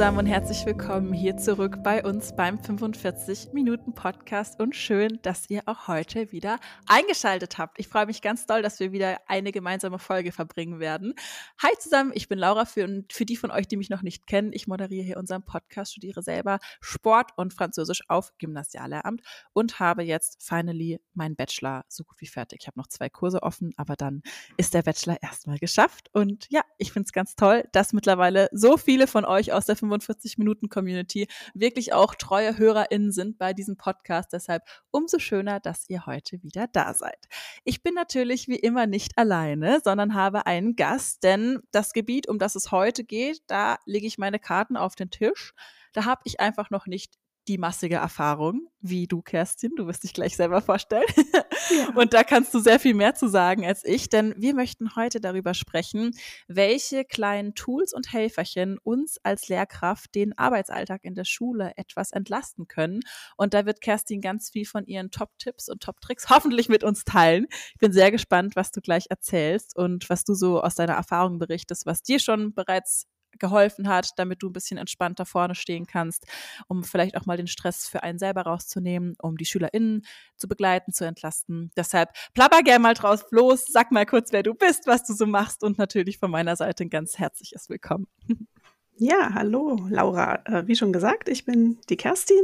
Zusammen und herzlich willkommen hier zurück bei uns beim 45 Minuten Podcast und schön, dass ihr auch heute wieder eingeschaltet habt. Ich freue mich ganz doll, dass wir wieder eine gemeinsame Folge verbringen werden. Hi zusammen, ich bin Laura für, für die von euch, die mich noch nicht kennen. Ich moderiere hier unseren Podcast, studiere selber Sport und Französisch auf Gymnasiallehramt und habe jetzt finally meinen Bachelor so gut wie fertig. Ich habe noch zwei Kurse offen, aber dann ist der Bachelor erstmal geschafft und ja, ich finde es ganz toll, dass mittlerweile so viele von euch aus der 45-Minuten-Community wirklich auch treue HörerInnen sind bei diesem Podcast. Deshalb umso schöner, dass ihr heute wieder da seid. Ich bin natürlich wie immer nicht alleine, sondern habe einen Gast, denn das Gebiet, um das es heute geht, da lege ich meine Karten auf den Tisch. Da habe ich einfach noch nicht die massige Erfahrung, wie du, Kerstin. Du wirst dich gleich selber vorstellen. Ja. Und da kannst du sehr viel mehr zu sagen als ich, denn wir möchten heute darüber sprechen, welche kleinen Tools und Helferchen uns als Lehrkraft den Arbeitsalltag in der Schule etwas entlasten können. Und da wird Kerstin ganz viel von ihren Top-Tipps und Top-Tricks hoffentlich mit uns teilen. Ich bin sehr gespannt, was du gleich erzählst und was du so aus deiner Erfahrung berichtest, was dir schon bereits geholfen hat, damit du ein bisschen entspannter vorne stehen kannst, um vielleicht auch mal den Stress für einen selber rauszunehmen, um die SchülerInnen zu begleiten, zu entlasten. Deshalb plapper gerne mal draus los, sag mal kurz, wer du bist, was du so machst und natürlich von meiner Seite ein ganz herzliches Willkommen. Ja, hallo, Laura. Äh, wie schon gesagt, ich bin die Kerstin.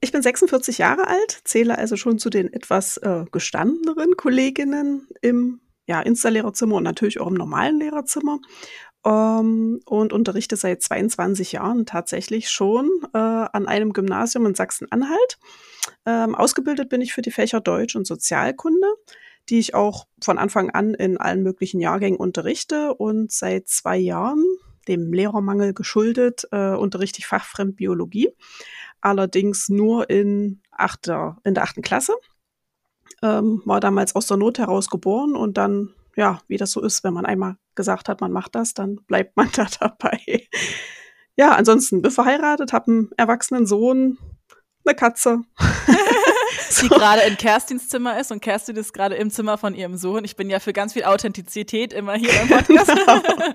Ich bin 46 Jahre alt, zähle also schon zu den etwas äh, gestandeneren Kolleginnen im ja, Insta-Lehrerzimmer und natürlich auch im normalen Lehrerzimmer ähm, und unterrichte seit 22 Jahren tatsächlich schon äh, an einem Gymnasium in Sachsen-Anhalt. Ähm, ausgebildet bin ich für die Fächer Deutsch und Sozialkunde, die ich auch von Anfang an in allen möglichen Jahrgängen unterrichte und seit zwei Jahren, dem Lehrermangel geschuldet, äh, unterrichte ich fachfremd Biologie, allerdings nur in, achter, in der achten Klasse. Ähm, war damals aus der Not heraus geboren und dann ja, wie das so ist, wenn man einmal gesagt hat, man macht das, dann bleibt man da dabei. Ja, ansonsten bin verheiratet, habe einen erwachsenen Sohn, eine Katze. die gerade in Kerstins Zimmer ist und Kerstin ist gerade im Zimmer von ihrem Sohn. Ich bin ja für ganz viel Authentizität immer hier beim Podcast. Genau.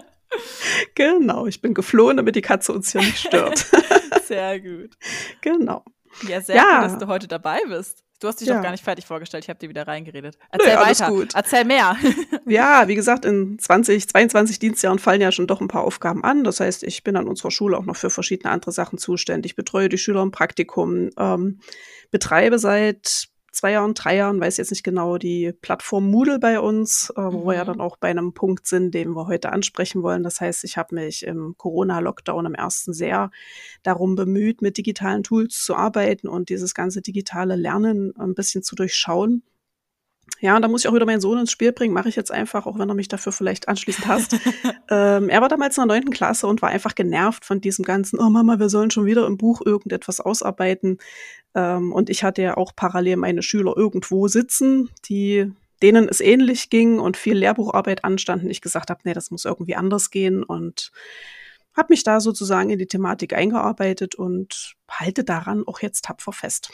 genau, ich bin geflohen, damit die Katze uns hier nicht stört. Sehr gut. Genau. Ja, sehr ja. gut, dass du heute dabei bist. Du hast dich ja. doch gar nicht fertig vorgestellt. Ich habe dir wieder reingeredet. Erzähl Nö, weiter. Gut. Erzähl mehr. ja, wie gesagt, in 20, 22 Dienstjahren fallen ja schon doch ein paar Aufgaben an. Das heißt, ich bin an unserer Schule auch noch für verschiedene andere Sachen zuständig. Betreue die Schüler im Praktikum, ähm, betreibe seit zwei Jahren, drei Jahren, weiß jetzt nicht genau, die Plattform Moodle bei uns, äh, wo mhm. wir ja mhm. dann auch bei einem Punkt sind, den wir heute ansprechen wollen. Das heißt, ich habe mich im Corona-Lockdown im ersten sehr darum bemüht, mit digitalen Tools zu arbeiten und dieses ganze digitale Lernen ein bisschen zu durchschauen. Ja, und da muss ich auch wieder meinen Sohn ins Spiel bringen. Mache ich jetzt einfach, auch wenn er mich dafür vielleicht anschließend hasst. ähm, er war damals in der neunten Klasse und war einfach genervt von diesem ganzen, oh Mama, wir sollen schon wieder im Buch irgendetwas ausarbeiten. Ähm, und ich hatte ja auch parallel meine Schüler irgendwo sitzen, die denen es ähnlich ging und viel Lehrbucharbeit anstand und ich gesagt habe, nee, das muss irgendwie anders gehen und habe mich da sozusagen in die Thematik eingearbeitet und halte daran auch jetzt tapfer fest.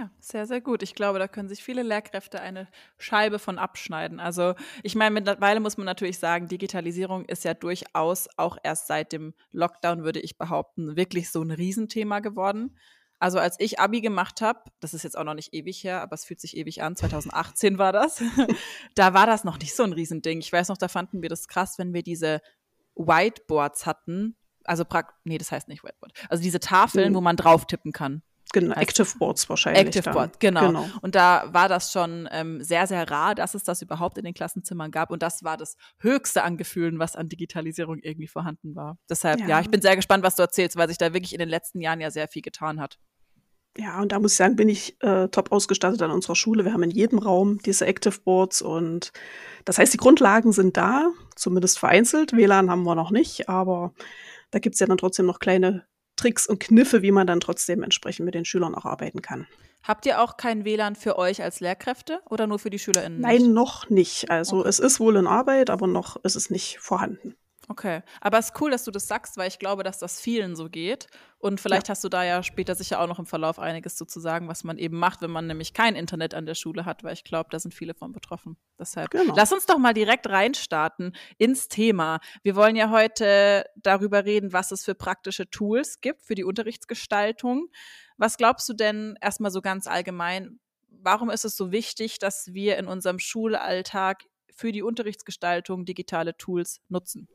Ja, sehr, sehr gut. Ich glaube, da können sich viele Lehrkräfte eine Scheibe von abschneiden. Also ich meine, mittlerweile muss man natürlich sagen, Digitalisierung ist ja durchaus auch erst seit dem Lockdown, würde ich behaupten, wirklich so ein Riesenthema geworden. Also als ich Abi gemacht habe, das ist jetzt auch noch nicht ewig her, aber es fühlt sich ewig an, 2018 war das, da war das noch nicht so ein Riesending. Ich weiß noch, da fanden wir das krass, wenn wir diese Whiteboards hatten, also nee, das heißt nicht Whiteboard, also diese Tafeln, mhm. wo man drauf tippen kann. Genau, Active Boards wahrscheinlich. Active Board, genau. genau. Und da war das schon ähm, sehr, sehr rar, dass es das überhaupt in den Klassenzimmern gab. Und das war das Höchste an Gefühlen, was an Digitalisierung irgendwie vorhanden war. Deshalb, ja, ja ich bin sehr gespannt, was du erzählst, weil sich da wirklich in den letzten Jahren ja sehr viel getan hat. Ja, und da muss ich sagen, bin ich äh, top ausgestattet an unserer Schule. Wir haben in jedem Raum diese Active Boards und das heißt, die Grundlagen sind da, zumindest vereinzelt. WLAN haben wir noch nicht, aber da gibt es ja dann trotzdem noch kleine Tricks und Kniffe, wie man dann trotzdem entsprechend mit den Schülern auch arbeiten kann. Habt ihr auch kein WLAN für euch als Lehrkräfte oder nur für die SchülerInnen? Nein, noch nicht. Also okay. es ist wohl in Arbeit, aber noch ist es nicht vorhanden. Okay, aber es ist cool, dass du das sagst, weil ich glaube, dass das vielen so geht. Und vielleicht ja. hast du da ja später sicher auch noch im Verlauf einiges zu sagen, was man eben macht, wenn man nämlich kein Internet an der Schule hat, weil ich glaube, da sind viele von betroffen. Deshalb genau. lass uns doch mal direkt reinstarten ins Thema. Wir wollen ja heute darüber reden, was es für praktische Tools gibt für die Unterrichtsgestaltung. Was glaubst du denn erstmal so ganz allgemein? Warum ist es so wichtig, dass wir in unserem Schulalltag für die Unterrichtsgestaltung digitale Tools nutzen?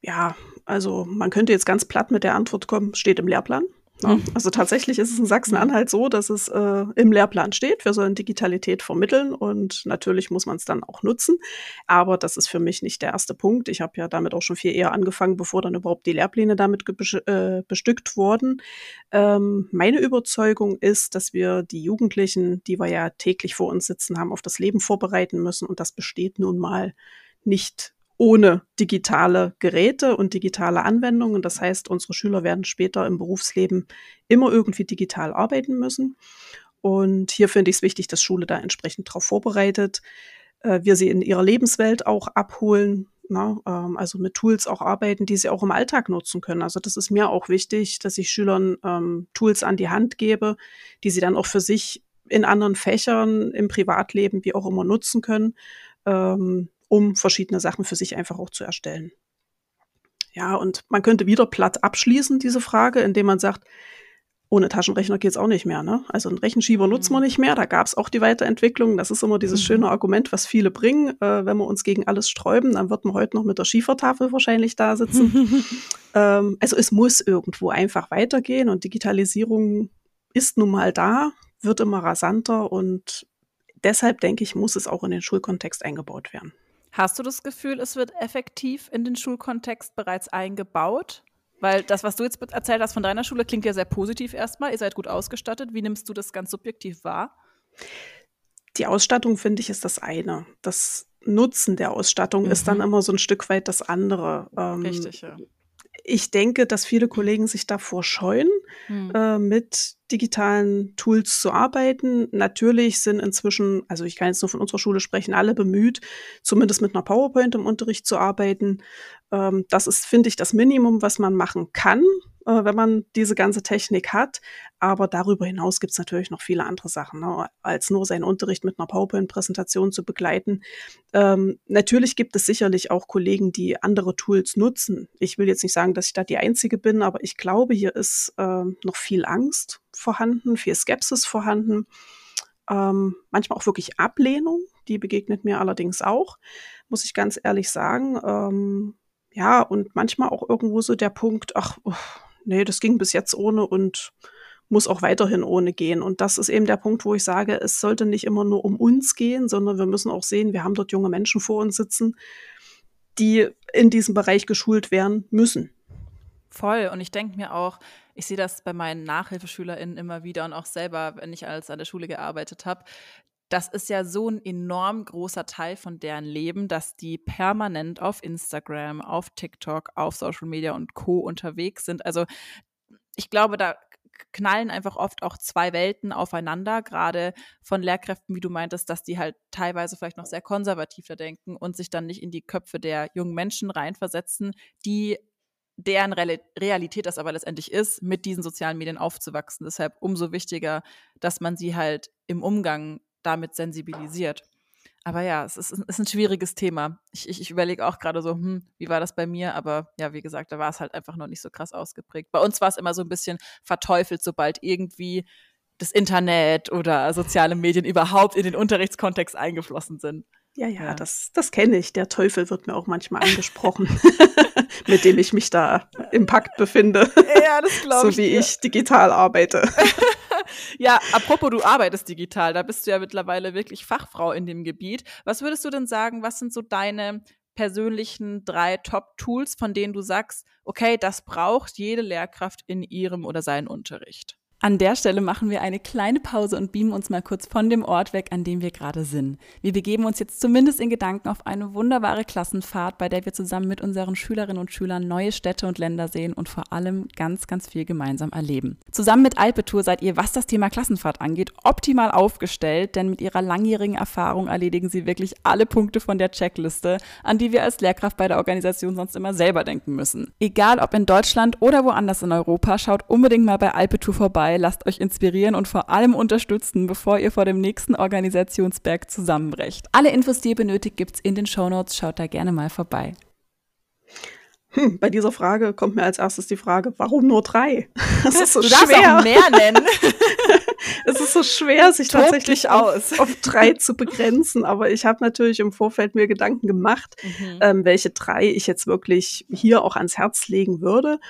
Ja, also man könnte jetzt ganz platt mit der Antwort kommen, steht im Lehrplan. Ja, ne? mhm. also tatsächlich ist es in Sachsen-Anhalt so, dass es äh, im Lehrplan steht, wir sollen Digitalität vermitteln und natürlich muss man es dann auch nutzen. Aber das ist für mich nicht der erste Punkt. Ich habe ja damit auch schon viel eher angefangen, bevor dann überhaupt die Lehrpläne damit äh, bestückt wurden. Ähm, meine Überzeugung ist, dass wir die Jugendlichen, die wir ja täglich vor uns sitzen haben, auf das Leben vorbereiten müssen und das besteht nun mal nicht ohne digitale Geräte und digitale Anwendungen. Das heißt, unsere Schüler werden später im Berufsleben immer irgendwie digital arbeiten müssen. Und hier finde ich es wichtig, dass Schule da entsprechend darauf vorbereitet. Äh, wir sie in ihrer Lebenswelt auch abholen, na, ne? ähm, also mit Tools auch arbeiten, die sie auch im Alltag nutzen können. Also das ist mir auch wichtig, dass ich Schülern ähm, Tools an die Hand gebe, die sie dann auch für sich in anderen Fächern, im Privatleben, wie auch immer nutzen können. Ähm, um verschiedene Sachen für sich einfach auch zu erstellen. Ja, und man könnte wieder platt abschließen, diese Frage, indem man sagt, ohne Taschenrechner geht's auch nicht mehr. Ne? Also einen Rechenschieber mhm. nutzt man nicht mehr. Da gab's auch die Weiterentwicklung. Das ist immer dieses mhm. schöne Argument, was viele bringen. Äh, wenn wir uns gegen alles sträuben, dann wird man heute noch mit der Schiefertafel wahrscheinlich da sitzen. ähm, also es muss irgendwo einfach weitergehen und Digitalisierung ist nun mal da, wird immer rasanter und deshalb denke ich, muss es auch in den Schulkontext eingebaut werden. Hast du das Gefühl, es wird effektiv in den Schulkontext bereits eingebaut? Weil das, was du jetzt erzählt hast von deiner Schule, klingt ja sehr positiv erstmal. Ihr seid gut ausgestattet. Wie nimmst du das ganz subjektiv wahr? Die Ausstattung, finde ich, ist das eine. Das Nutzen der Ausstattung mhm. ist dann mhm. immer so ein Stück weit das andere. Ähm, Richtig, ja. Ich denke, dass viele Kollegen sich davor scheuen, mhm. äh, mit digitalen Tools zu arbeiten. Natürlich sind inzwischen, also ich kann jetzt nur von unserer Schule sprechen, alle bemüht, zumindest mit einer PowerPoint im Unterricht zu arbeiten. Ähm, das ist, finde ich, das Minimum, was man machen kann, äh, wenn man diese ganze Technik hat. Aber darüber hinaus gibt es natürlich noch viele andere Sachen, ne, als nur seinen Unterricht mit einer PowerPoint-Präsentation zu begleiten. Ähm, natürlich gibt es sicherlich auch Kollegen, die andere Tools nutzen. Ich will jetzt nicht sagen, dass ich da die Einzige bin, aber ich glaube, hier ist äh, noch viel Angst vorhanden, viel Skepsis vorhanden, ähm, manchmal auch wirklich Ablehnung, die begegnet mir allerdings auch, muss ich ganz ehrlich sagen. Ähm, ja, und manchmal auch irgendwo so der Punkt, ach, nee, das ging bis jetzt ohne und muss auch weiterhin ohne gehen. Und das ist eben der Punkt, wo ich sage, es sollte nicht immer nur um uns gehen, sondern wir müssen auch sehen, wir haben dort junge Menschen vor uns sitzen, die in diesem Bereich geschult werden müssen. Voll. Und ich denke mir auch, ich sehe das bei meinen NachhilfeschülerInnen immer wieder und auch selber, wenn ich als an der Schule gearbeitet habe. Das ist ja so ein enorm großer Teil von deren Leben, dass die permanent auf Instagram, auf TikTok, auf Social Media und Co. unterwegs sind. Also ich glaube, da knallen einfach oft auch zwei Welten aufeinander, gerade von Lehrkräften, wie du meintest, dass die halt teilweise vielleicht noch sehr konservativ da denken und sich dann nicht in die Köpfe der jungen Menschen reinversetzen, die deren Realität das aber letztendlich ist, mit diesen sozialen Medien aufzuwachsen. Deshalb umso wichtiger, dass man sie halt im Umgang damit sensibilisiert. Aber ja, es ist, ist ein schwieriges Thema. Ich, ich, ich überlege auch gerade so, hm, wie war das bei mir? Aber ja, wie gesagt, da war es halt einfach noch nicht so krass ausgeprägt. Bei uns war es immer so ein bisschen verteufelt, sobald irgendwie das Internet oder soziale Medien überhaupt in den Unterrichtskontext eingeflossen sind. Ja, ja, ja. das, das kenne ich. Der Teufel wird mir auch manchmal angesprochen, mit dem ich mich da im Pakt befinde. Ja, das glaube ich. So wie dir. ich digital arbeite. ja, apropos, du arbeitest digital. Da bist du ja mittlerweile wirklich Fachfrau in dem Gebiet. Was würdest du denn sagen, was sind so deine persönlichen drei Top-Tools, von denen du sagst, okay, das braucht jede Lehrkraft in ihrem oder seinem Unterricht? An der Stelle machen wir eine kleine Pause und beamen uns mal kurz von dem Ort weg, an dem wir gerade sind. Wir begeben uns jetzt zumindest in Gedanken auf eine wunderbare Klassenfahrt, bei der wir zusammen mit unseren Schülerinnen und Schülern neue Städte und Länder sehen und vor allem ganz, ganz viel gemeinsam erleben. Zusammen mit Alpetour seid ihr, was das Thema Klassenfahrt angeht, optimal aufgestellt, denn mit ihrer langjährigen Erfahrung erledigen sie wirklich alle Punkte von der Checkliste, an die wir als Lehrkraft bei der Organisation sonst immer selber denken müssen. Egal ob in Deutschland oder woanders in Europa, schaut unbedingt mal bei Alpetour vorbei dabei, lasst euch inspirieren und vor allem unterstützen, bevor ihr vor dem nächsten Organisationsberg zusammenbrecht. Alle Infos, die ihr benötigt, gibt's in den Shownotes. Schaut da gerne mal vorbei. Hm, bei dieser Frage kommt mir als erstes die Frage, warum nur drei? Das ist so du schwer. auch mehr nennen. es ist so schwer, sich Tob tatsächlich auf, auf, drei zu begrenzen. Aber ich habe natürlich im Vorfeld mir Gedanken gemacht, mhm. ähm, welche drei ich jetzt wirklich hier auch ans Herz legen würde.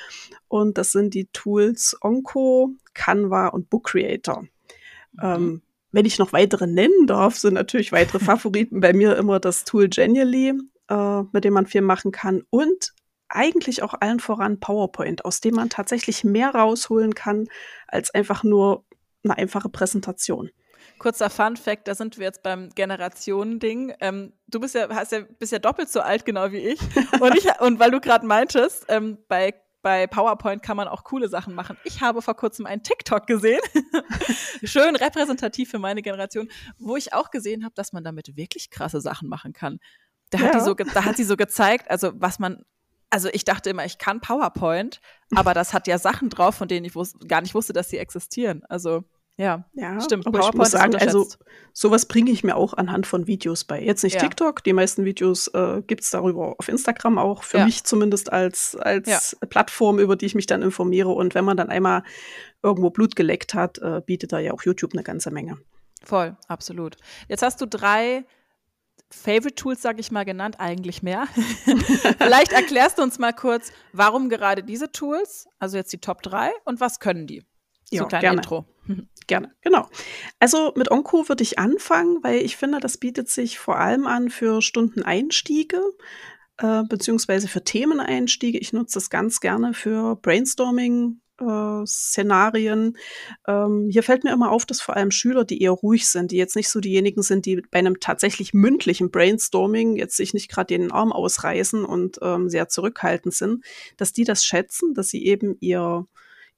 Und das sind die Tools Onco, Canva und Book Creator. Mhm. Ähm, wenn ich noch weitere nennen darf, sind natürlich weitere Favoriten bei mir immer das Tool Genially, äh, mit dem man viel machen kann und eigentlich auch allen voran PowerPoint, aus dem man tatsächlich mehr rausholen kann als einfach nur eine einfache Präsentation. Kurzer Fun Fact, da sind wir jetzt beim Generationending. Ähm, du bist ja, hast ja, bist ja doppelt so alt, genau wie ich. Und, ich, und weil du gerade meintest, ähm, bei bei PowerPoint kann man auch coole Sachen machen. Ich habe vor kurzem einen TikTok gesehen, schön repräsentativ für meine Generation, wo ich auch gesehen habe, dass man damit wirklich krasse Sachen machen kann. Da hat, ja. die so, da hat sie so gezeigt, also was man, also ich dachte immer, ich kann PowerPoint, aber das hat ja Sachen drauf, von denen ich gar nicht wusste, dass sie existieren. Also ja, ja, stimmt. Aber PowerPoint ich muss sagen, also sowas bringe ich mir auch anhand von Videos bei. Jetzt nicht ja. TikTok, die meisten Videos äh, gibt es darüber auf Instagram auch, für ja. mich zumindest als, als ja. Plattform, über die ich mich dann informiere. Und wenn man dann einmal irgendwo Blut geleckt hat, äh, bietet da ja auch YouTube eine ganze Menge. Voll, absolut. Jetzt hast du drei Favorite Tools, sage ich mal, genannt, eigentlich mehr. Vielleicht erklärst du uns mal kurz, warum gerade diese Tools, also jetzt die Top 3 und was können die? So ein kleines Intro. Gerne, genau. Also mit Onco würde ich anfangen, weil ich finde, das bietet sich vor allem an für Stundeneinstiege äh, beziehungsweise für Themeneinstiege. Ich nutze das ganz gerne für Brainstorming. Äh, Szenarien. Ähm, hier fällt mir immer auf, dass vor allem Schüler, die eher ruhig sind, die jetzt nicht so diejenigen sind, die bei einem tatsächlich mündlichen Brainstorming jetzt sich nicht gerade den Arm ausreißen und ähm, sehr zurückhaltend sind, dass die das schätzen, dass sie eben ihr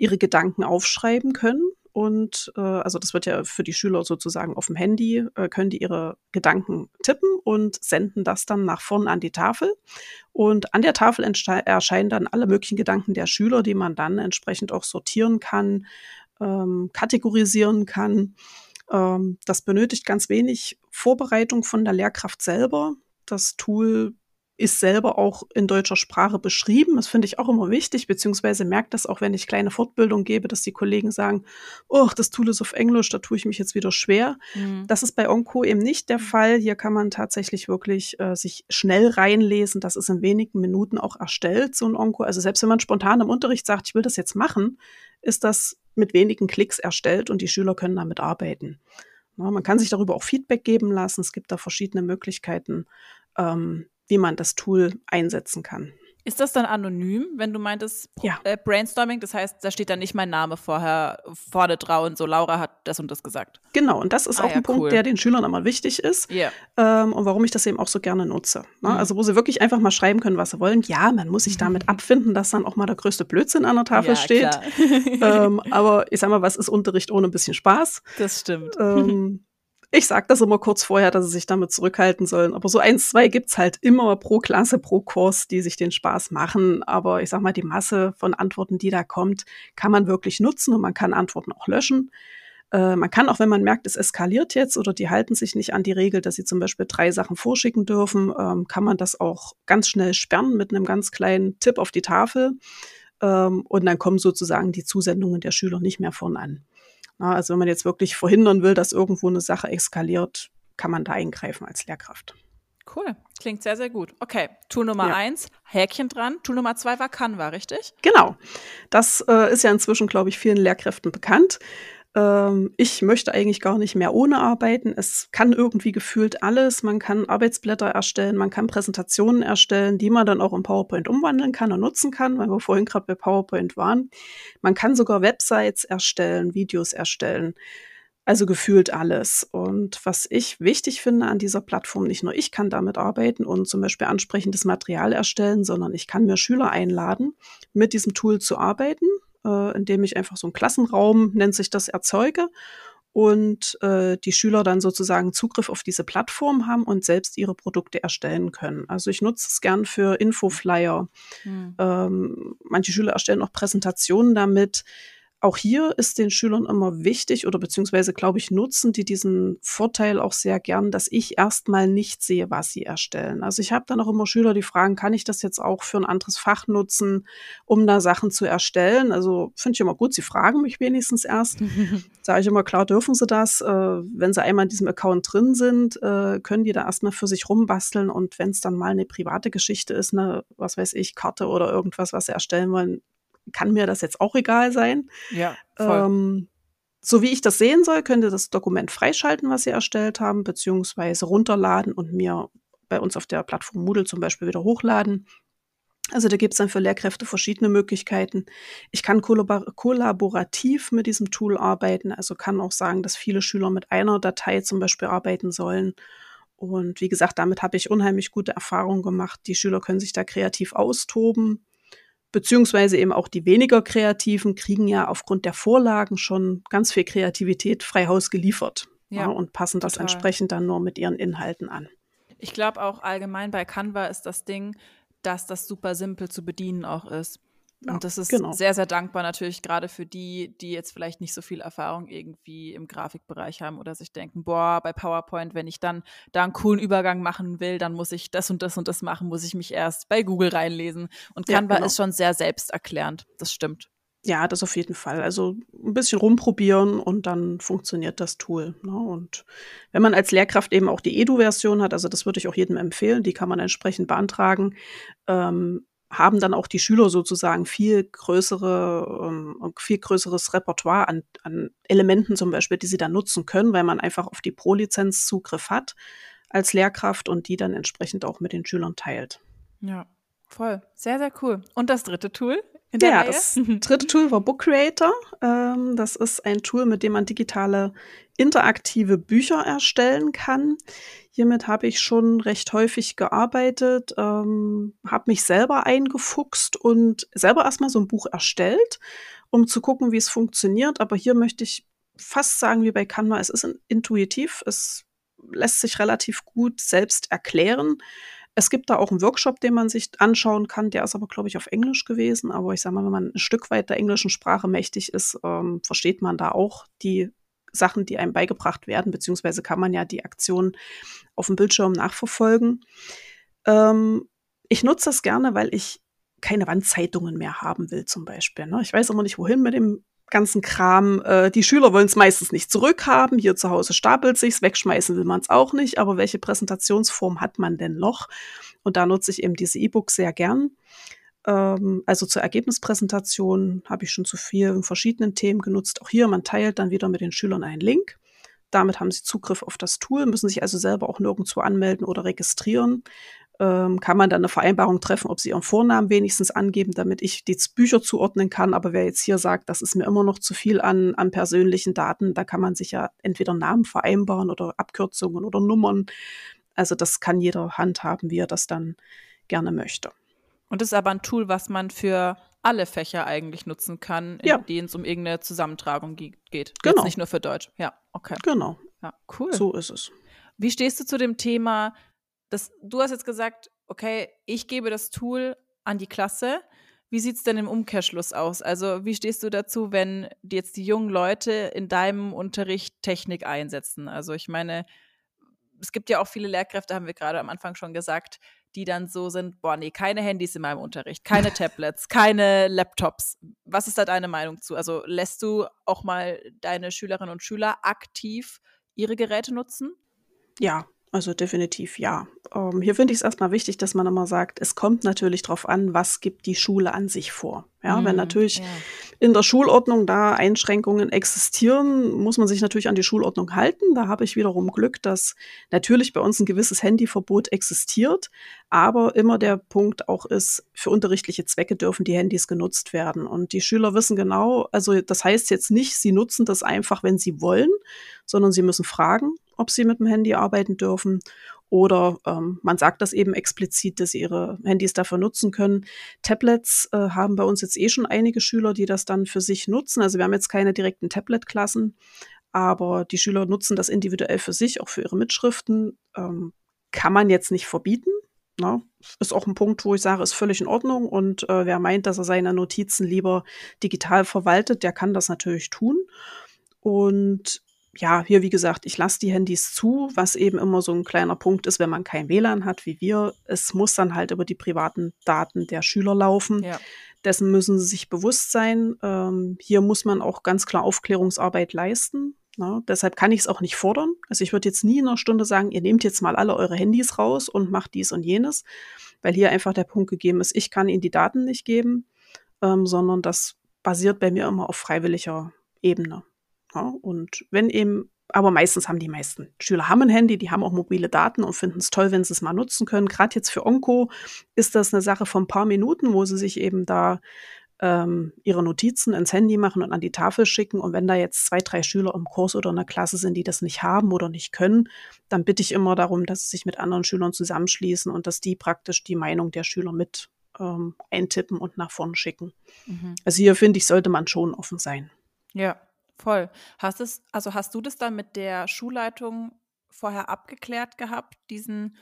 ihre Gedanken aufschreiben können und äh, also das wird ja für die Schüler sozusagen auf dem Handy, äh, können die ihre Gedanken tippen und senden das dann nach vorn an die Tafel. Und an der Tafel erscheinen dann alle möglichen Gedanken der Schüler, die man dann entsprechend auch sortieren kann, ähm, kategorisieren kann. Ähm, das benötigt ganz wenig Vorbereitung von der Lehrkraft selber. Das Tool ist selber auch in deutscher Sprache beschrieben. Das finde ich auch immer wichtig, beziehungsweise merkt das auch, wenn ich kleine Fortbildung gebe, dass die Kollegen sagen, oh, das Tool ist auf Englisch, da tue ich mich jetzt wieder schwer. Mhm. Das ist bei Onco eben nicht der Fall. Hier kann man tatsächlich wirklich äh, sich schnell reinlesen. Das ist in wenigen Minuten auch erstellt, so ein Onco. Also selbst wenn man spontan im Unterricht sagt, ich will das jetzt machen, ist das mit wenigen Klicks erstellt und die Schüler können damit arbeiten. Na, man kann sich darüber auch Feedback geben lassen. Es gibt da verschiedene Möglichkeiten. Ähm, wie man das Tool einsetzen kann. Ist das dann anonym, wenn du meintest ja. äh, Brainstorming? Das heißt, da steht dann nicht mein Name vorher vorne drauf und so, Laura hat das und das gesagt. Genau, und das ist ah, auch ja, ein Punkt, der den Schülern immer wichtig ist yeah. ähm, und warum ich das eben auch so gerne nutze. Ne? Mhm. Also, wo sie wirklich einfach mal schreiben können, was sie wollen. Ja, man muss sich damit abfinden, dass dann auch mal der größte Blödsinn an der Tafel ja, steht. ähm, aber ich sag mal, was ist Unterricht ohne ein bisschen Spaß? Das stimmt. Ähm, ich sage das immer kurz vorher, dass sie sich damit zurückhalten sollen. Aber so eins, zwei gibt's halt immer pro Klasse, pro Kurs, die sich den Spaß machen. Aber ich sag mal, die Masse von Antworten, die da kommt, kann man wirklich nutzen und man kann Antworten auch löschen. Äh, man kann auch, wenn man merkt, es eskaliert jetzt oder die halten sich nicht an die Regel, dass sie zum Beispiel drei Sachen vorschicken dürfen, ähm, kann man das auch ganz schnell sperren mit einem ganz kleinen Tipp auf die Tafel. Ähm, und dann kommen sozusagen die Zusendungen der Schüler nicht mehr vorn an. Also wenn man jetzt wirklich verhindern will, dass irgendwo eine Sache eskaliert, kann man da eingreifen als Lehrkraft. Cool, klingt sehr, sehr gut. Okay, Tool Nummer ja. eins, Häkchen dran. Tool Nummer zwei war Canva, richtig? Genau. Das äh, ist ja inzwischen, glaube ich, vielen Lehrkräften bekannt. Ähm, ich möchte eigentlich gar nicht mehr ohne arbeiten. Es kann irgendwie gefühlt alles. Man kann Arbeitsblätter erstellen, man kann Präsentationen erstellen, die man dann auch in PowerPoint umwandeln kann und nutzen kann, weil wir vorhin gerade bei PowerPoint waren. Man kann sogar Websites erstellen, Videos erstellen. Also gefühlt alles. Und was ich wichtig finde an dieser Plattform, nicht nur ich kann damit arbeiten und zum Beispiel ansprechendes Material erstellen, sondern ich kann mir Schüler einladen, mit diesem Tool zu arbeiten, äh, indem ich einfach so einen Klassenraum, nennt sich das, erzeuge und äh, die Schüler dann sozusagen Zugriff auf diese Plattform haben und selbst ihre Produkte erstellen können. Also ich nutze es gern für Infoflyer. Hm. Ähm, manche Schüler erstellen auch Präsentationen damit auch hier ist den Schülern immer wichtig oder beziehungsweise, glaube ich, nutzen die diesen Vorteil auch sehr gern, dass ich erstmal nicht sehe, was sie erstellen. Also ich habe dann auch immer Schüler, die fragen, kann ich das jetzt auch für ein anderes Fach nutzen, um da Sachen zu erstellen? Also finde ich immer gut, sie fragen mich wenigstens erst. Sage ich immer, klar dürfen sie das. Äh, wenn sie einmal in diesem Account drin sind, äh, können die da erstmal für sich rumbasteln und wenn es dann mal eine private Geschichte ist, eine, was weiß ich, Karte oder irgendwas, was sie erstellen wollen, kann mir das jetzt auch egal sein. Ja, voll. Ähm, so wie ich das sehen soll, könnt ihr das Dokument freischalten, was Sie erstellt haben, beziehungsweise runterladen und mir bei uns auf der Plattform Moodle zum Beispiel wieder hochladen. Also da gibt es dann für Lehrkräfte verschiedene Möglichkeiten. Ich kann kollaborativ mit diesem Tool arbeiten, also kann auch sagen, dass viele Schüler mit einer Datei zum Beispiel arbeiten sollen. Und wie gesagt, damit habe ich unheimlich gute Erfahrungen gemacht. Die Schüler können sich da kreativ austoben beziehungsweise eben auch die weniger Kreativen kriegen ja aufgrund der Vorlagen schon ganz viel Kreativität frei Haus geliefert ja, ja, und passen total. das entsprechend dann nur mit ihren Inhalten an. Ich glaube auch allgemein bei Canva ist das Ding, dass das super simpel zu bedienen auch ist. Ja, und das ist genau. sehr, sehr dankbar natürlich gerade für die, die jetzt vielleicht nicht so viel Erfahrung irgendwie im Grafikbereich haben oder sich denken, boah, bei PowerPoint, wenn ich dann da einen coolen Übergang machen will, dann muss ich das und das und das machen, muss ich mich erst bei Google reinlesen. Und Canva ja, genau. ist schon sehr selbsterklärend. Das stimmt. Ja, das auf jeden Fall. Also ein bisschen rumprobieren und dann funktioniert das Tool. Ne? Und wenn man als Lehrkraft eben auch die Edu-Version hat, also das würde ich auch jedem empfehlen, die kann man entsprechend beantragen. Ähm, haben dann auch die Schüler sozusagen viel größere, ähm, viel größeres Repertoire an, an Elementen zum Beispiel, die sie dann nutzen können, weil man einfach auf die Pro-Lizenz Zugriff hat als Lehrkraft und die dann entsprechend auch mit den Schülern teilt. Ja, voll. Sehr, sehr cool. Und das dritte Tool? ja, Reihe? das dritte Tool war Book Creator. Ähm, das ist ein Tool, mit dem man digitale interaktive Bücher erstellen kann. Hiermit habe ich schon recht häufig gearbeitet, ähm, habe mich selber eingefuchst und selber erstmal so ein Buch erstellt, um zu gucken, wie es funktioniert. Aber hier möchte ich fast sagen, wie bei Canva, es ist intuitiv, es lässt sich relativ gut selbst erklären. Es gibt da auch einen Workshop, den man sich anschauen kann. Der ist aber, glaube ich, auf Englisch gewesen. Aber ich sage mal, wenn man ein Stück weit der englischen Sprache mächtig ist, ähm, versteht man da auch die Sachen, die einem beigebracht werden, beziehungsweise kann man ja die Aktion auf dem Bildschirm nachverfolgen. Ähm, ich nutze das gerne, weil ich keine Wandzeitungen mehr haben will, zum Beispiel. Ne? Ich weiß immer nicht, wohin mit dem ganzen Kram. Äh, die Schüler wollen es meistens nicht zurückhaben. Hier zu Hause stapelt sich's, wegschmeißen will man es auch nicht. Aber welche Präsentationsform hat man denn noch? Und da nutze ich eben diese E-Books sehr gern. Ähm, also zur Ergebnispräsentation habe ich schon zu vielen verschiedenen Themen genutzt. Auch hier, man teilt dann wieder mit den Schülern einen Link. Damit haben sie Zugriff auf das Tool, müssen sich also selber auch nirgendwo anmelden oder registrieren. Ähm, kann man dann eine Vereinbarung treffen, ob sie ihren Vornamen wenigstens angeben, damit ich die Bücher zuordnen kann. Aber wer jetzt hier sagt, das ist mir immer noch zu viel an, an persönlichen Daten, da kann man sich ja entweder Namen vereinbaren oder Abkürzungen oder Nummern. Also das kann jeder handhaben, wie er das dann gerne möchte. Und das ist aber ein Tool, was man für alle Fächer eigentlich nutzen kann, in ja. denen es um irgendeine Zusammentragung geht. Genau. Jetzt nicht nur für Deutsch. Ja, okay. Genau. Ja, cool. So ist es. Wie stehst du zu dem Thema, dass du hast jetzt gesagt, okay, ich gebe das Tool an die Klasse. Wie sieht es denn im Umkehrschluss aus? Also, wie stehst du dazu, wenn jetzt die jungen Leute in deinem Unterricht Technik einsetzen? Also, ich meine, es gibt ja auch viele Lehrkräfte, haben wir gerade am Anfang schon gesagt, die dann so sind, boah, nee, keine Handys in meinem Unterricht, keine Tablets, keine Laptops. Was ist da deine Meinung zu? Also lässt du auch mal deine Schülerinnen und Schüler aktiv ihre Geräte nutzen? Ja, also definitiv ja. Ähm, hier finde ich es erstmal wichtig, dass man immer sagt, es kommt natürlich darauf an, was gibt die Schule an sich vor. Ja, mm, wenn natürlich ja. in der Schulordnung da Einschränkungen existieren, muss man sich natürlich an die Schulordnung halten. Da habe ich wiederum Glück, dass natürlich bei uns ein gewisses Handyverbot existiert, aber immer der Punkt auch ist, für unterrichtliche Zwecke dürfen die Handys genutzt werden. Und die Schüler wissen genau, also das heißt jetzt nicht, sie nutzen das einfach, wenn sie wollen, sondern sie müssen fragen, ob sie mit dem Handy arbeiten dürfen. Oder ähm, man sagt das eben explizit, dass sie ihre Handys dafür nutzen können. Tablets äh, haben bei uns jetzt eh schon einige Schüler, die das dann für sich nutzen. Also wir haben jetzt keine direkten Tablet-Klassen, aber die Schüler nutzen das individuell für sich, auch für ihre Mitschriften. Ähm, kann man jetzt nicht verbieten. Ne? Ist auch ein Punkt, wo ich sage, ist völlig in Ordnung. Und äh, wer meint, dass er seine Notizen lieber digital verwaltet, der kann das natürlich tun. Und ja, hier wie gesagt, ich lasse die Handys zu, was eben immer so ein kleiner Punkt ist, wenn man kein WLAN hat wie wir. Es muss dann halt über die privaten Daten der Schüler laufen. Ja. Dessen müssen sie sich bewusst sein. Ähm, hier muss man auch ganz klar Aufklärungsarbeit leisten. Na, ne? deshalb kann ich es auch nicht fordern. Also ich würde jetzt nie in einer Stunde sagen, ihr nehmt jetzt mal alle eure Handys raus und macht dies und jenes, weil hier einfach der Punkt gegeben ist, ich kann ihnen die Daten nicht geben, ähm, sondern das basiert bei mir immer auf freiwilliger Ebene. Ja, und wenn eben, aber meistens haben die meisten Schüler haben ein Handy, die haben auch mobile Daten und finden es toll, wenn sie es mal nutzen können. Gerade jetzt für Onko ist das eine Sache von ein paar Minuten, wo sie sich eben da ähm, ihre Notizen ins Handy machen und an die Tafel schicken. Und wenn da jetzt zwei, drei Schüler im Kurs oder in der Klasse sind, die das nicht haben oder nicht können, dann bitte ich immer darum, dass sie sich mit anderen Schülern zusammenschließen und dass die praktisch die Meinung der Schüler mit ähm, eintippen und nach vorn schicken. Mhm. Also hier finde ich, sollte man schon offen sein. Ja, Voll. Hast es, also hast du das dann mit der Schulleitung vorher abgeklärt gehabt, diesen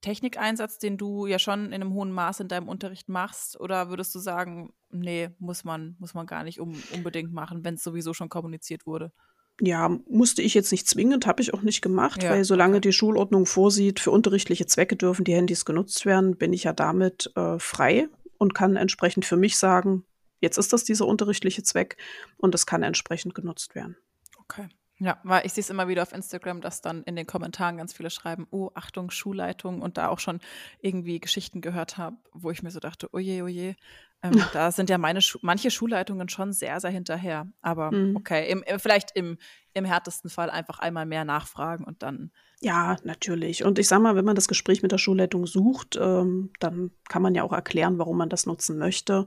Technikeinsatz, den du ja schon in einem hohen Maß in deinem Unterricht machst? Oder würdest du sagen, nee, muss man, muss man gar nicht um, unbedingt machen, wenn es sowieso schon kommuniziert wurde? Ja, musste ich jetzt nicht zwingend, habe ich auch nicht gemacht, ja, weil solange okay. die Schulordnung vorsieht, für unterrichtliche Zwecke dürfen die Handys genutzt werden, bin ich ja damit äh, frei und kann entsprechend für mich sagen, Jetzt ist das dieser unterrichtliche Zweck und es kann entsprechend genutzt werden. Okay. Ja, weil ich sehe es immer wieder auf Instagram, dass dann in den Kommentaren ganz viele schreiben, oh, Achtung, Schulleitung und da auch schon irgendwie Geschichten gehört habe, wo ich mir so dachte, oje, oje, ähm, da sind ja meine Schu manche Schulleitungen schon sehr, sehr hinterher. Aber mhm. okay, im, vielleicht im, im härtesten Fall einfach einmal mehr nachfragen und dann. Ja, natürlich. Und ich sag mal, wenn man das Gespräch mit der Schulleitung sucht, ähm, dann kann man ja auch erklären, warum man das nutzen möchte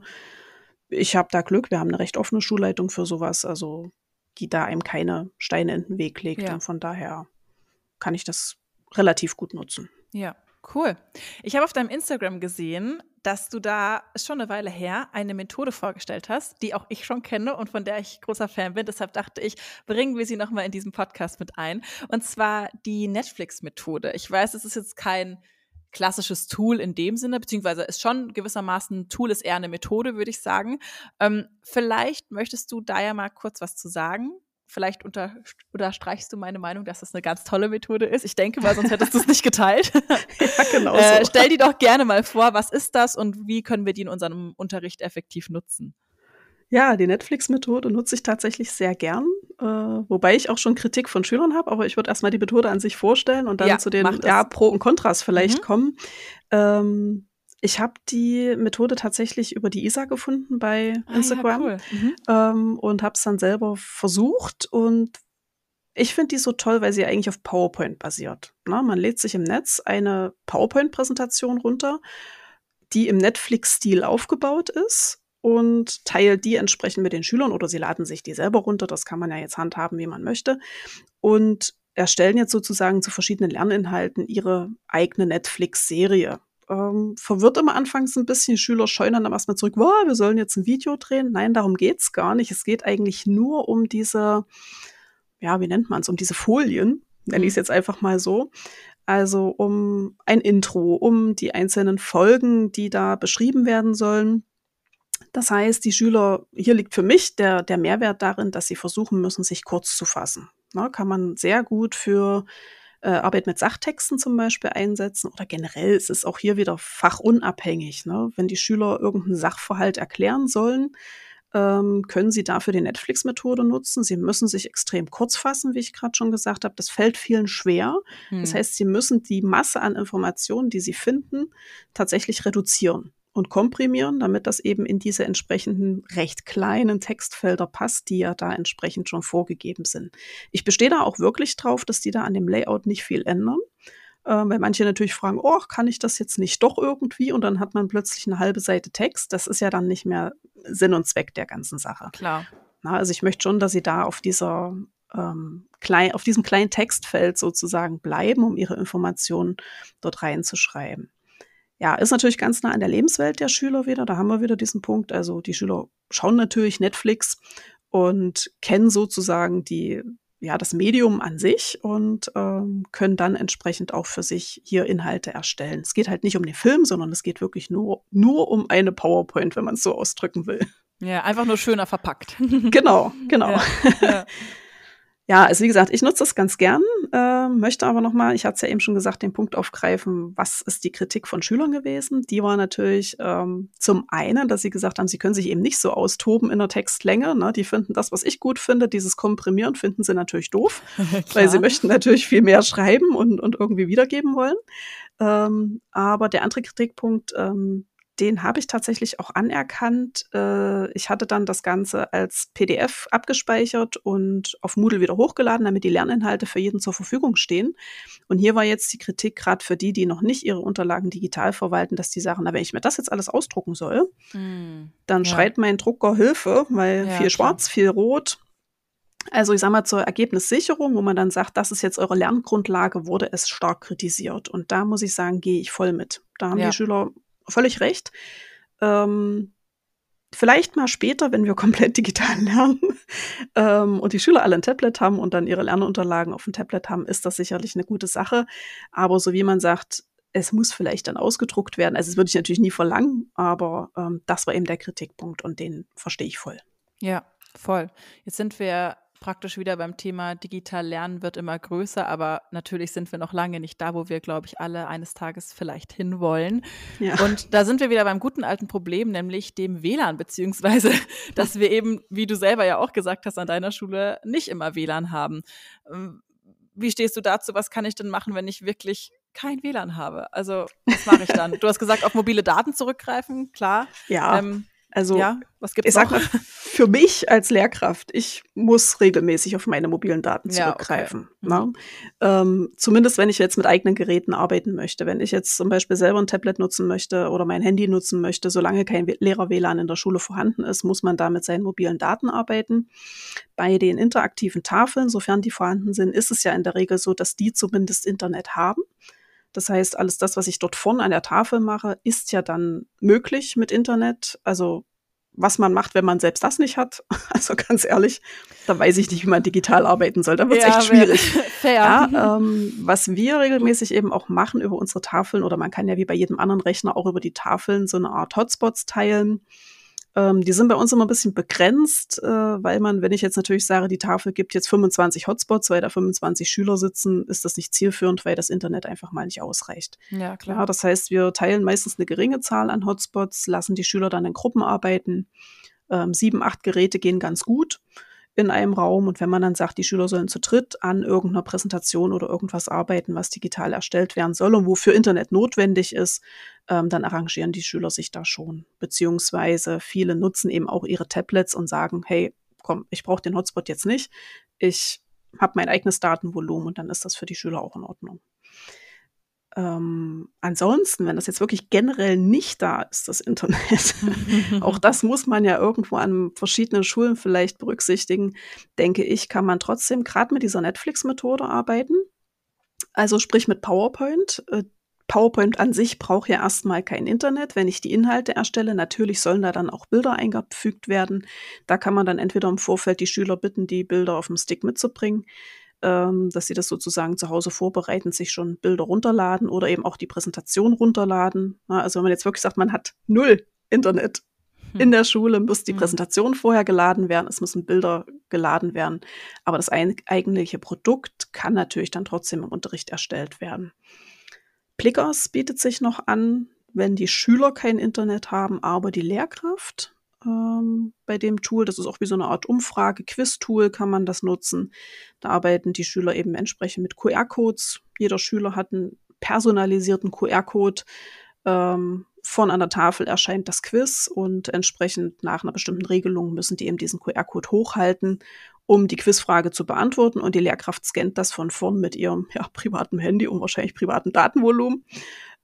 ich habe da Glück, wir haben eine recht offene Schulleitung für sowas, also die da einem keine Steine in den Weg legt. Ja. Und von daher kann ich das relativ gut nutzen. Ja, cool. Ich habe auf deinem Instagram gesehen, dass du da schon eine Weile her eine Methode vorgestellt hast, die auch ich schon kenne und von der ich großer Fan bin. Deshalb dachte ich, bringen wir sie nochmal in diesen Podcast mit ein. Und zwar die Netflix-Methode. Ich weiß, es ist jetzt kein klassisches Tool in dem Sinne, beziehungsweise ist schon gewissermaßen ein Tool, ist eher eine Methode, würde ich sagen. Ähm, vielleicht möchtest du da ja mal kurz was zu sagen. Vielleicht unter, unterstreichst du meine Meinung, dass das eine ganz tolle Methode ist. Ich denke mal, sonst hättest du es nicht geteilt. ja, genau. Äh, so. Äh, stell die doch gerne mal vor, was ist das und wie können wir die in unserem Unterricht effektiv nutzen? Ja, die Netflix-Methode nutze ich tatsächlich sehr gern, äh, wobei ich auch schon Kritik von Schülern habe, aber ich würde erstmal die Methode an sich vorstellen und dann ja, zu den ja, Pro und Kontras vielleicht mhm. kommen. Ähm, ich habe die Methode tatsächlich über die ISA gefunden bei ah, Instagram ja, cool. mhm. ähm, und habe es dann selber versucht und ich finde die so toll, weil sie eigentlich auf PowerPoint basiert. Na, man lädt sich im Netz eine PowerPoint-Präsentation runter, die im Netflix-Stil aufgebaut ist und teilt die entsprechend mit den Schülern oder sie laden sich die selber runter. Das kann man ja jetzt handhaben, wie man möchte. Und erstellen jetzt sozusagen zu verschiedenen Lerninhalten ihre eigene Netflix-Serie. Ähm, verwirrt immer anfangs ein bisschen. Schüler scheuen dann erstmal zurück, wow, wir sollen jetzt ein Video drehen. Nein, darum geht's gar nicht. Es geht eigentlich nur um diese, ja, wie nennt man es, um diese Folien, nenne ich es mhm. jetzt einfach mal so. Also um ein Intro, um die einzelnen Folgen, die da beschrieben werden sollen das heißt, die Schüler, hier liegt für mich der, der Mehrwert darin, dass sie versuchen müssen, sich kurz zu fassen. Na, kann man sehr gut für äh, Arbeit mit Sachtexten zum Beispiel einsetzen oder generell ist es auch hier wieder fachunabhängig. Ne? Wenn die Schüler irgendeinen Sachverhalt erklären sollen, ähm, können sie dafür die Netflix-Methode nutzen. Sie müssen sich extrem kurz fassen, wie ich gerade schon gesagt habe. Das fällt vielen schwer. Hm. Das heißt, sie müssen die Masse an Informationen, die sie finden, tatsächlich reduzieren. Und komprimieren, damit das eben in diese entsprechenden recht kleinen Textfelder passt, die ja da entsprechend schon vorgegeben sind. Ich bestehe da auch wirklich drauf, dass die da an dem Layout nicht viel ändern. Äh, weil manche natürlich fragen, oh, kann ich das jetzt nicht doch irgendwie? Und dann hat man plötzlich eine halbe Seite Text. Das ist ja dann nicht mehr Sinn und Zweck der ganzen Sache. Klar. Na, also ich möchte schon, dass sie da auf dieser ähm, klein, auf diesem kleinen Textfeld sozusagen bleiben, um ihre Informationen dort reinzuschreiben. Ja, ist natürlich ganz nah an der Lebenswelt der Schüler wieder. Da haben wir wieder diesen Punkt. Also die Schüler schauen natürlich Netflix und kennen sozusagen die ja, das Medium an sich und ähm, können dann entsprechend auch für sich hier Inhalte erstellen. Es geht halt nicht um den Film, sondern es geht wirklich nur, nur um eine PowerPoint, wenn man es so ausdrücken will. Ja, einfach nur schöner verpackt. genau, genau. Ja, ja. Ja, also wie gesagt, ich nutze das ganz gern, äh, möchte aber nochmal, ich hatte es ja eben schon gesagt, den Punkt aufgreifen, was ist die Kritik von Schülern gewesen? Die war natürlich ähm, zum einen, dass sie gesagt haben, sie können sich eben nicht so austoben in der Textlänge. Ne? Die finden das, was ich gut finde, dieses Komprimieren finden sie natürlich doof, weil sie möchten natürlich viel mehr schreiben und, und irgendwie wiedergeben wollen. Ähm, aber der andere Kritikpunkt, ähm, den habe ich tatsächlich auch anerkannt. Äh, ich hatte dann das Ganze als PDF abgespeichert und auf Moodle wieder hochgeladen, damit die Lerninhalte für jeden zur Verfügung stehen. Und hier war jetzt die Kritik gerade für die, die noch nicht ihre Unterlagen digital verwalten, dass die sagen, na, wenn ich mir das jetzt alles ausdrucken soll, hm. dann ja. schreit mein Drucker Hilfe, weil ja, viel schwarz, viel rot. Also ich sage mal zur Ergebnissicherung, wo man dann sagt, das ist jetzt eure Lerngrundlage, wurde es stark kritisiert. Und da muss ich sagen, gehe ich voll mit. Da haben ja. die Schüler völlig recht. Ähm, vielleicht mal später, wenn wir komplett digital lernen ähm, und die Schüler alle ein Tablet haben und dann ihre Lernunterlagen auf dem Tablet haben, ist das sicherlich eine gute Sache. Aber so wie man sagt, es muss vielleicht dann ausgedruckt werden. Also das würde ich natürlich nie verlangen, aber ähm, das war eben der Kritikpunkt und den verstehe ich voll. Ja, voll. Jetzt sind wir praktisch wieder beim Thema digital lernen wird immer größer, aber natürlich sind wir noch lange nicht da, wo wir, glaube ich, alle eines Tages vielleicht hinwollen. Ja. Und da sind wir wieder beim guten alten Problem, nämlich dem WLAN, beziehungsweise, dass wir eben, wie du selber ja auch gesagt hast, an deiner Schule nicht immer WLAN haben. Ähm, wie stehst du dazu? Was kann ich denn machen, wenn ich wirklich kein WLAN habe? Also, was mache ich dann? du hast gesagt, auf mobile Daten zurückgreifen, klar. Ja. Ähm, also, ja, was gibt's ich sag mal, für mich als Lehrkraft, ich muss regelmäßig auf meine mobilen Daten zurückgreifen. Ja, okay. mhm. ähm, zumindest, wenn ich jetzt mit eigenen Geräten arbeiten möchte. Wenn ich jetzt zum Beispiel selber ein Tablet nutzen möchte oder mein Handy nutzen möchte, solange kein Lehrer-WLAN in der Schule vorhanden ist, muss man da mit seinen mobilen Daten arbeiten. Bei den interaktiven Tafeln, sofern die vorhanden sind, ist es ja in der Regel so, dass die zumindest Internet haben. Das heißt, alles das, was ich dort vorne an der Tafel mache, ist ja dann möglich mit Internet. Also was man macht, wenn man selbst das nicht hat. Also ganz ehrlich, da weiß ich nicht, wie man digital arbeiten soll. Da wird es ja, echt schwierig. Fair. Ja, ähm, was wir regelmäßig eben auch machen über unsere Tafeln, oder man kann ja wie bei jedem anderen Rechner auch über die Tafeln so eine Art Hotspots teilen. Ähm, die sind bei uns immer ein bisschen begrenzt, äh, weil man, wenn ich jetzt natürlich sage, die Tafel gibt jetzt 25 Hotspots, weil da 25 Schüler sitzen, ist das nicht zielführend, weil das Internet einfach mal nicht ausreicht. Ja, klar. Ja, das heißt, wir teilen meistens eine geringe Zahl an Hotspots, lassen die Schüler dann in Gruppen arbeiten. Ähm, sieben, acht Geräte gehen ganz gut in einem Raum. Und wenn man dann sagt, die Schüler sollen zu dritt an irgendeiner Präsentation oder irgendwas arbeiten, was digital erstellt werden soll und wofür Internet notwendig ist, ähm, dann arrangieren die Schüler sich da schon. Beziehungsweise viele nutzen eben auch ihre Tablets und sagen, hey, komm, ich brauche den Hotspot jetzt nicht. Ich habe mein eigenes Datenvolumen und dann ist das für die Schüler auch in Ordnung. Ähm, ansonsten, wenn das jetzt wirklich generell nicht da ist, das Internet, auch das muss man ja irgendwo an verschiedenen Schulen vielleicht berücksichtigen, denke ich, kann man trotzdem gerade mit dieser Netflix-Methode arbeiten. Also sprich mit PowerPoint. Äh, PowerPoint an sich braucht ja erstmal kein Internet. Wenn ich die Inhalte erstelle, natürlich sollen da dann auch Bilder eingefügt werden. Da kann man dann entweder im Vorfeld die Schüler bitten, die Bilder auf dem Stick mitzubringen ähm, dass sie das sozusagen zu Hause vorbereiten, sich schon Bilder runterladen oder eben auch die Präsentation runterladen. Ja, also wenn man jetzt wirklich sagt, man hat null Internet hm. in der Schule, muss die hm. Präsentation vorher geladen werden, es müssen Bilder geladen werden, aber das eigentliche Produkt kann natürlich dann trotzdem im Unterricht erstellt werden. Plickers bietet sich noch an, wenn die Schüler kein Internet haben, aber die Lehrkraft ähm, bei dem Tool. Das ist auch wie so eine Art Umfrage, Quiz-Tool kann man das nutzen. Da arbeiten die Schüler eben entsprechend mit QR-Codes. Jeder Schüler hat einen personalisierten QR-Code. Ähm, vorn an der Tafel erscheint das Quiz und entsprechend nach einer bestimmten Regelung müssen die eben diesen QR-Code hochhalten, um die Quizfrage zu beantworten. Und die Lehrkraft scannt das von vorn mit ihrem ja, privaten Handy und wahrscheinlich privaten Datenvolumen.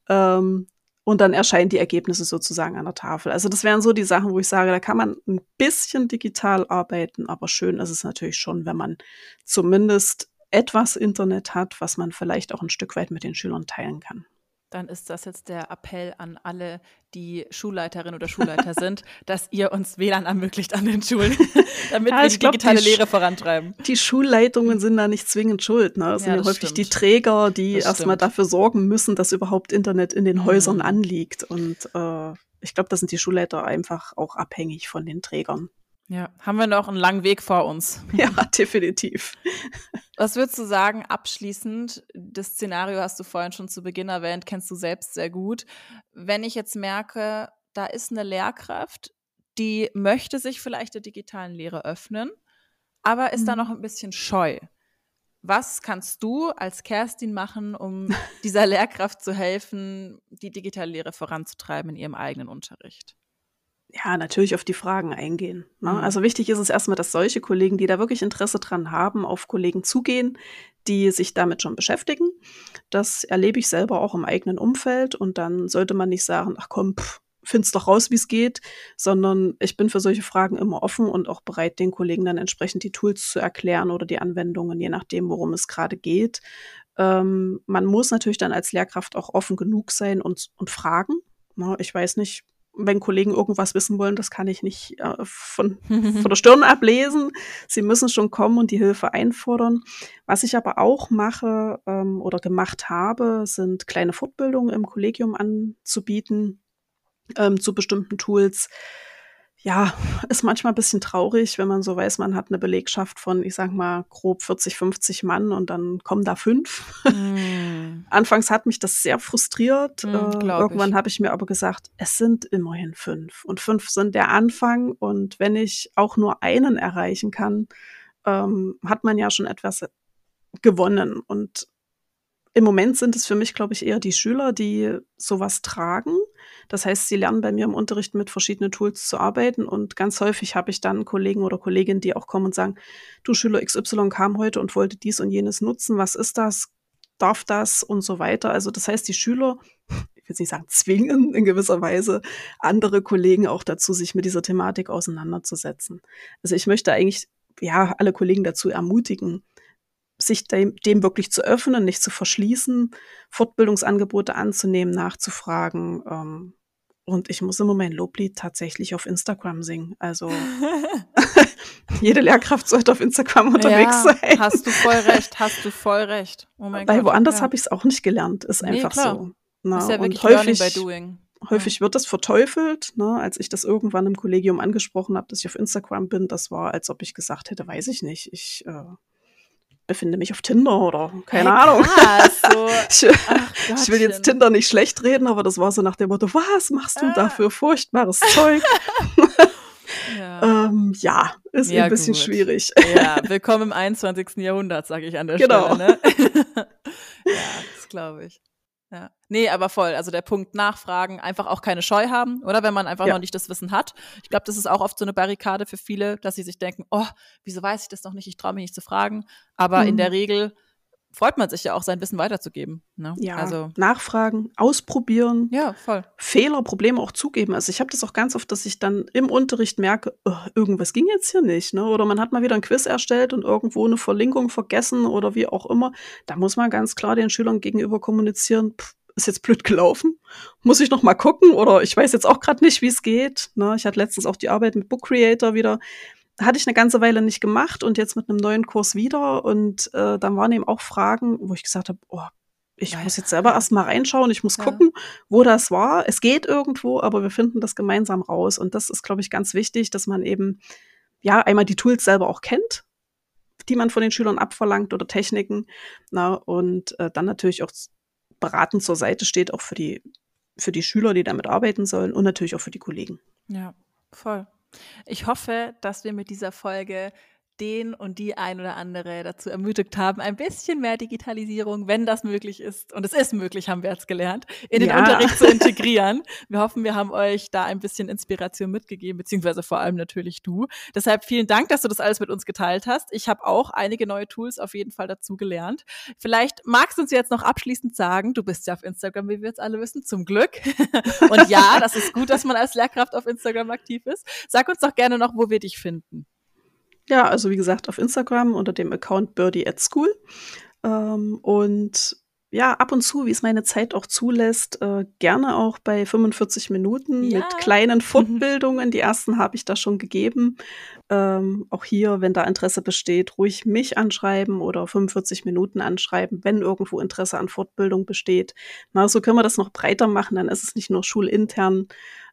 Ähm, und dann erscheinen die Ergebnisse sozusagen an der Tafel. Also das wären so die Sachen, wo ich sage, da kann man ein bisschen digital arbeiten, aber schön ist es natürlich schon, wenn man zumindest etwas Internet hat, was man vielleicht auch ein Stück weit mit den Schülern teilen kann dann ist das jetzt der Appell an alle, die Schulleiterin oder Schulleiter sind, dass ihr uns WLAN ermöglicht an den Schulen, damit ja, wir die glaub, digitale die Lehre vorantreiben. Die Schulleitungen sind da nicht zwingend schuld. Ne? Es ja, sind ja häufig stimmt. die Träger, die erstmal dafür sorgen müssen, dass überhaupt Internet in den mhm. Häusern anliegt. Und äh, ich glaube, da sind die Schulleiter einfach auch abhängig von den Trägern. Ja, haben wir noch einen langen Weg vor uns. Ja, definitiv. Was würdest du sagen, abschließend? Das Szenario hast du vorhin schon zu Beginn erwähnt, kennst du selbst sehr gut. Wenn ich jetzt merke, da ist eine Lehrkraft, die möchte sich vielleicht der digitalen Lehre öffnen, aber ist mhm. da noch ein bisschen scheu. Was kannst du als Kerstin machen, um dieser Lehrkraft zu helfen, die digitale Lehre voranzutreiben in ihrem eigenen Unterricht? Ja, natürlich auf die Fragen eingehen. Ne? Mhm. Also wichtig ist es erstmal, dass solche Kollegen, die da wirklich Interesse dran haben, auf Kollegen zugehen, die sich damit schon beschäftigen. Das erlebe ich selber auch im eigenen Umfeld und dann sollte man nicht sagen, ach komm, pff, find's doch raus, wie es geht, sondern ich bin für solche Fragen immer offen und auch bereit, den Kollegen dann entsprechend die Tools zu erklären oder die Anwendungen, je nachdem, worum es gerade geht. Ähm, man muss natürlich dann als Lehrkraft auch offen genug sein und, und fragen. Ne? ich weiß nicht, wenn Kollegen irgendwas wissen wollen, das kann ich nicht äh, von, von der Stirn ablesen. Sie müssen schon kommen und die Hilfe einfordern. Was ich aber auch mache ähm, oder gemacht habe, sind kleine Fortbildungen im Kollegium anzubieten ähm, zu bestimmten Tools ja, ist manchmal ein bisschen traurig, wenn man so weiß, man hat eine Belegschaft von, ich sag mal, grob 40, 50 Mann und dann kommen da fünf. Mm. Anfangs hat mich das sehr frustriert. Mm, äh, irgendwann habe ich mir aber gesagt, es sind immerhin fünf. Und fünf sind der Anfang. Und wenn ich auch nur einen erreichen kann, ähm, hat man ja schon etwas gewonnen. Und im Moment sind es für mich, glaube ich, eher die Schüler, die sowas tragen. Das heißt, sie lernen bei mir im Unterricht mit verschiedenen Tools zu arbeiten und ganz häufig habe ich dann Kollegen oder Kolleginnen, die auch kommen und sagen, du Schüler XY kam heute und wollte dies und jenes nutzen. Was ist das? Darf das? Und so weiter. Also das heißt, die Schüler, ich will nicht sagen zwingen in gewisser Weise andere Kollegen auch dazu, sich mit dieser Thematik auseinanderzusetzen. Also ich möchte eigentlich ja alle Kollegen dazu ermutigen, sich dem, dem wirklich zu öffnen, nicht zu verschließen, Fortbildungsangebote anzunehmen, nachzufragen. Ähm, und ich muss immer mein Loblied tatsächlich auf Instagram singen. Also jede Lehrkraft sollte auf Instagram unterwegs ja, sein. Hast du voll recht, hast du voll recht. Oh Weil Gott, woanders ja. habe ich es auch nicht gelernt. Ist nee, einfach klar. so. Na, ist ja wirklich und häufig, by doing. Häufig wird das verteufelt. Ne? Als ich das irgendwann im Kollegium angesprochen habe, dass ich auf Instagram bin, das war, als ob ich gesagt hätte, weiß ich nicht. Ich äh, befinde mich auf Tinder oder keine hey, Ahnung. Krass, so. ich, ich, will jetzt Tinder nicht schlecht reden, aber das war so nach dem Motto, was machst du ah. da für furchtbares Zeug? ja. ähm, ja, ist ja, ein bisschen gut. schwierig. Ja, willkommen im 21. Jahrhundert, sage ich an der genau. Stelle. Ne? ja, das glaube ich. Ja. Nee, aber voll. Also der Punkt Nachfragen, einfach auch keine Scheu haben, oder? Wenn man einfach ja. noch nicht das Wissen hat. Ich glaube, das ist auch oft so eine Barrikade für viele, dass sie sich denken, oh, wieso weiß ich das noch nicht? Ich traue mich nicht zu fragen. Aber mhm. in der Regel freut man sich ja auch, sein Wissen weiterzugeben. Ne? Ja, also nachfragen, ausprobieren. Ja, voll. Fehler, Probleme auch zugeben. Also ich habe das auch ganz oft, dass ich dann im Unterricht merke, oh, irgendwas ging jetzt hier nicht. Ne? Oder man hat mal wieder ein Quiz erstellt und irgendwo eine Verlinkung vergessen oder wie auch immer. Da muss man ganz klar den Schülern gegenüber kommunizieren, pff, ist jetzt blöd gelaufen. Muss ich noch mal gucken oder ich weiß jetzt auch gerade nicht, wie es geht. Ne? Ich hatte letztens auch die Arbeit mit Book Creator wieder hatte ich eine ganze Weile nicht gemacht und jetzt mit einem neuen Kurs wieder. Und äh, dann waren eben auch Fragen, wo ich gesagt habe, oh, ich muss jetzt selber erst mal reinschauen, ich muss ja. gucken, wo das war. Es geht irgendwo, aber wir finden das gemeinsam raus. Und das ist, glaube ich, ganz wichtig, dass man eben ja einmal die Tools selber auch kennt, die man von den Schülern abverlangt oder Techniken. Na, und äh, dann natürlich auch beratend zur Seite steht, auch für die, für die Schüler, die damit arbeiten sollen und natürlich auch für die Kollegen. Ja, voll. Ich hoffe, dass wir mit dieser Folge den und die ein oder andere dazu ermutigt haben, ein bisschen mehr Digitalisierung, wenn das möglich ist, und es ist möglich, haben wir jetzt gelernt, in den ja. Unterricht zu integrieren. Wir hoffen, wir haben euch da ein bisschen Inspiration mitgegeben, beziehungsweise vor allem natürlich du. Deshalb vielen Dank, dass du das alles mit uns geteilt hast. Ich habe auch einige neue Tools auf jeden Fall dazu gelernt. Vielleicht magst du uns jetzt noch abschließend sagen, du bist ja auf Instagram, wie wir jetzt alle wissen, zum Glück. und ja, das ist gut, dass man als Lehrkraft auf Instagram aktiv ist. Sag uns doch gerne noch, wo wir dich finden. Ja, also wie gesagt, auf Instagram unter dem Account Birdie at School. Ähm, und ja, ab und zu, wie es meine Zeit auch zulässt, äh, gerne auch bei 45 Minuten ja. mit kleinen Fortbildungen. Die ersten habe ich da schon gegeben. Ähm, auch hier, wenn da Interesse besteht, ruhig mich anschreiben oder 45 Minuten anschreiben, wenn irgendwo Interesse an Fortbildung besteht. Na, so können wir das noch breiter machen, dann ist es nicht nur schulintern,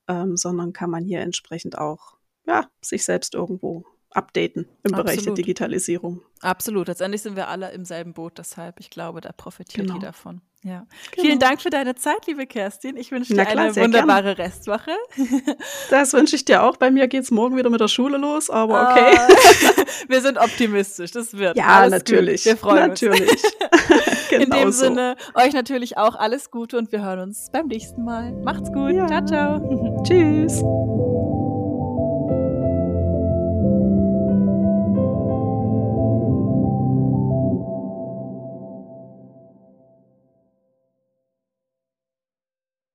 ähm, sondern kann man hier entsprechend auch ja, sich selbst irgendwo updaten im Absolut. Bereich der Digitalisierung. Absolut. Letztendlich sind wir alle im selben Boot, deshalb, ich glaube, da profitiert genau. jeder von. Ja. Genau. Vielen Dank für deine Zeit, liebe Kerstin. Ich wünsche dir klar, eine wunderbare gern. Restwoche. Das wünsche ich dir auch. Bei mir geht es morgen wieder mit der Schule los, aber okay. Uh, wir sind optimistisch, das wird. Ja, alles natürlich. Gut. Wir freuen natürlich. uns. genau In dem so. Sinne, euch natürlich auch alles Gute und wir hören uns beim nächsten Mal. Macht's gut. Ja. Ciao, ciao. Tschüss.